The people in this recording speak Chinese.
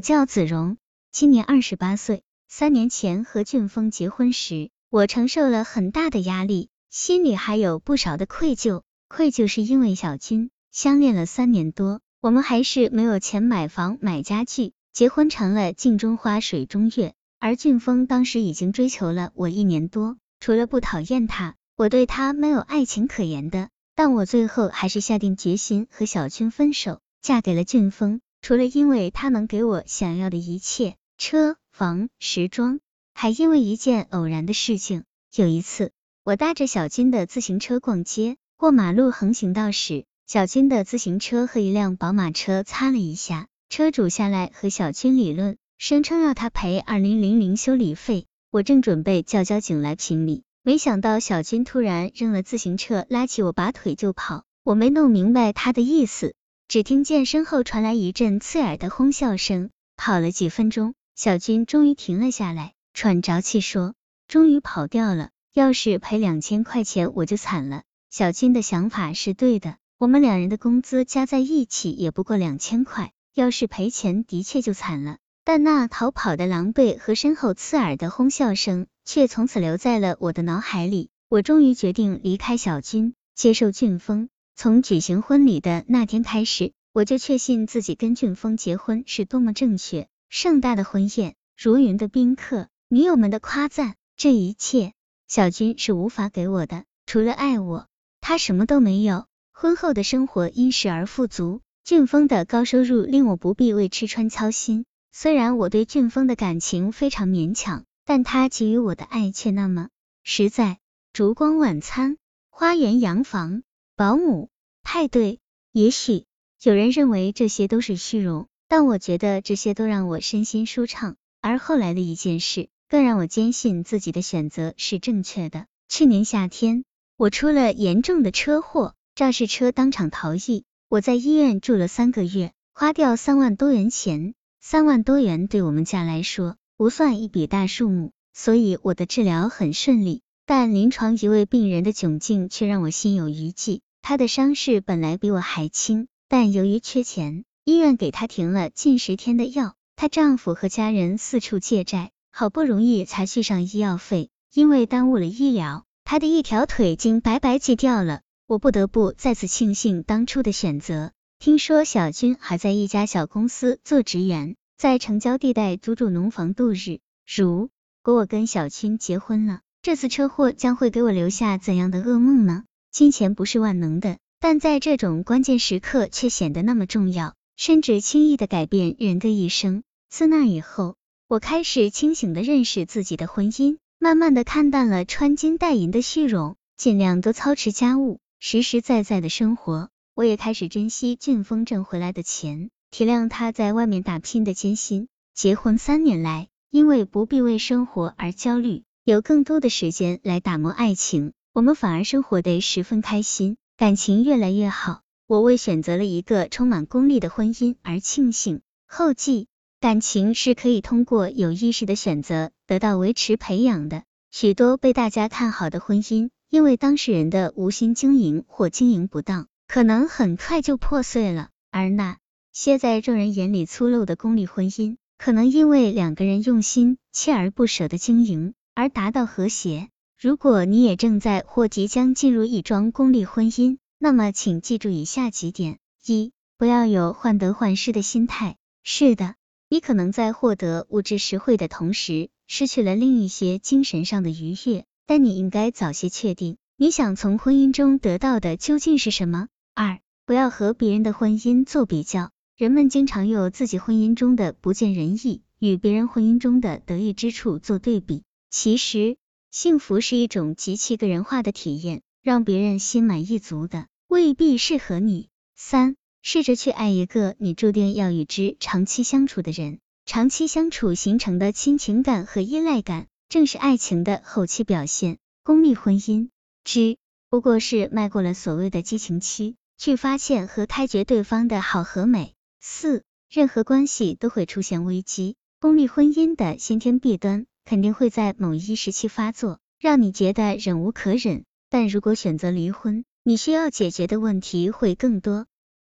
我叫子荣，今年二十八岁。三年前和俊峰结婚时，我承受了很大的压力，心里还有不少的愧疚。愧疚是因为小军相恋了三年多，我们还是没有钱买房买家具，结婚成了镜中花水中月。而俊峰当时已经追求了我一年多，除了不讨厌他，我对他没有爱情可言的。但我最后还是下定决心和小军分手，嫁给了俊峰。除了因为他能给我想要的一切，车。房时装，还因为一件偶然的事情。有一次，我搭着小军的自行车逛街，过马路横行道时，小军的自行车和一辆宝马车擦了一下，车主下来和小军理论，声称要他赔二零零零修理费。我正准备叫交警来评理，没想到小军突然扔了自行车，拉起我拔腿就跑。我没弄明白他的意思，只听见身后传来一阵刺耳的哄笑声。跑了几分钟。小军终于停了下来，喘着气说：“终于跑掉了，要是赔两千块钱我就惨了。”小军的想法是对的，我们两人的工资加在一起也不过两千块，要是赔钱的确就惨了。但那逃跑的狼狈和身后刺耳的哄笑声，却从此留在了我的脑海里。我终于决定离开小军，接受俊峰。从举行婚礼的那天开始，我就确信自己跟俊峰结婚是多么正确。盛大的婚宴，如云的宾客，女友们的夸赞，这一切，小军是无法给我的。除了爱我，他什么都没有。婚后的生活因时而富足，俊峰的高收入令我不必为吃穿操心。虽然我对俊峰的感情非常勉强，但他给予我的爱却那么实在。烛光晚餐，花园洋房，保姆，派对，也许有人认为这些都是虚荣。但我觉得这些都让我身心舒畅，而后来的一件事更让我坚信自己的选择是正确的。去年夏天，我出了严重的车祸，肇事车当场逃逸，我在医院住了三个月，花掉三万多元钱。三万多元对我们家来说不算一笔大数目，所以我的治疗很顺利。但临床一位病人的窘境却让我心有余悸，他的伤势本来比我还轻，但由于缺钱。医院给她停了近十天的药，她丈夫和家人四处借债，好不容易才续上医药费，因为耽误了医疗，她的一条腿竟白白锯掉了。我不得不再次庆幸当初的选择。听说小军还在一家小公司做职员，在城郊地带租住农房度日。如果我跟小军结婚了，这次车祸将会给我留下怎样的噩梦呢？金钱不是万能的，但在这种关键时刻却显得那么重要。甚至轻易的改变人的一生。自那以后，我开始清醒的认识自己的婚姻，慢慢的看淡了穿金戴银的虚荣，尽量多操持家务，实实在在的生活。我也开始珍惜俊峰挣回来的钱，体谅他在外面打拼的艰辛。结婚三年来，因为不必为生活而焦虑，有更多的时间来打磨爱情，我们反而生活得十分开心，感情越来越好。我为选择了一个充满功利的婚姻而庆幸。后记：感情是可以通过有意识的选择得到维持培养的。许多被大家看好的婚姻，因为当事人的无心经营或经营不当，可能很快就破碎了。而那些在众人眼里粗陋的功利婚姻，可能因为两个人用心、锲而不舍的经营而达到和谐。如果你也正在或即将进入一桩功利婚姻，那么，请记住以下几点：一、不要有患得患失的心态。是的，你可能在获得物质实惠的同时，失去了另一些精神上的愉悦。但你应该早些确定，你想从婚姻中得到的究竟是什么。二、不要和别人的婚姻做比较。人们经常用自己婚姻中的不尽人意，与别人婚姻中的得意之处做对比。其实，幸福是一种极其个人化的体验。让别人心满意足的未必适合你。三，试着去爱一个你注定要与之长期相处的人。长期相处形成的亲情感和依赖感，正是爱情的后期表现。功利婚姻之不过是迈过了所谓的激情期，去发现和开掘对方的好和美。四，任何关系都会出现危机，功利婚姻的先天弊端肯定会在某一时期发作，让你觉得忍无可忍。但如果选择离婚，你需要解决的问题会更多。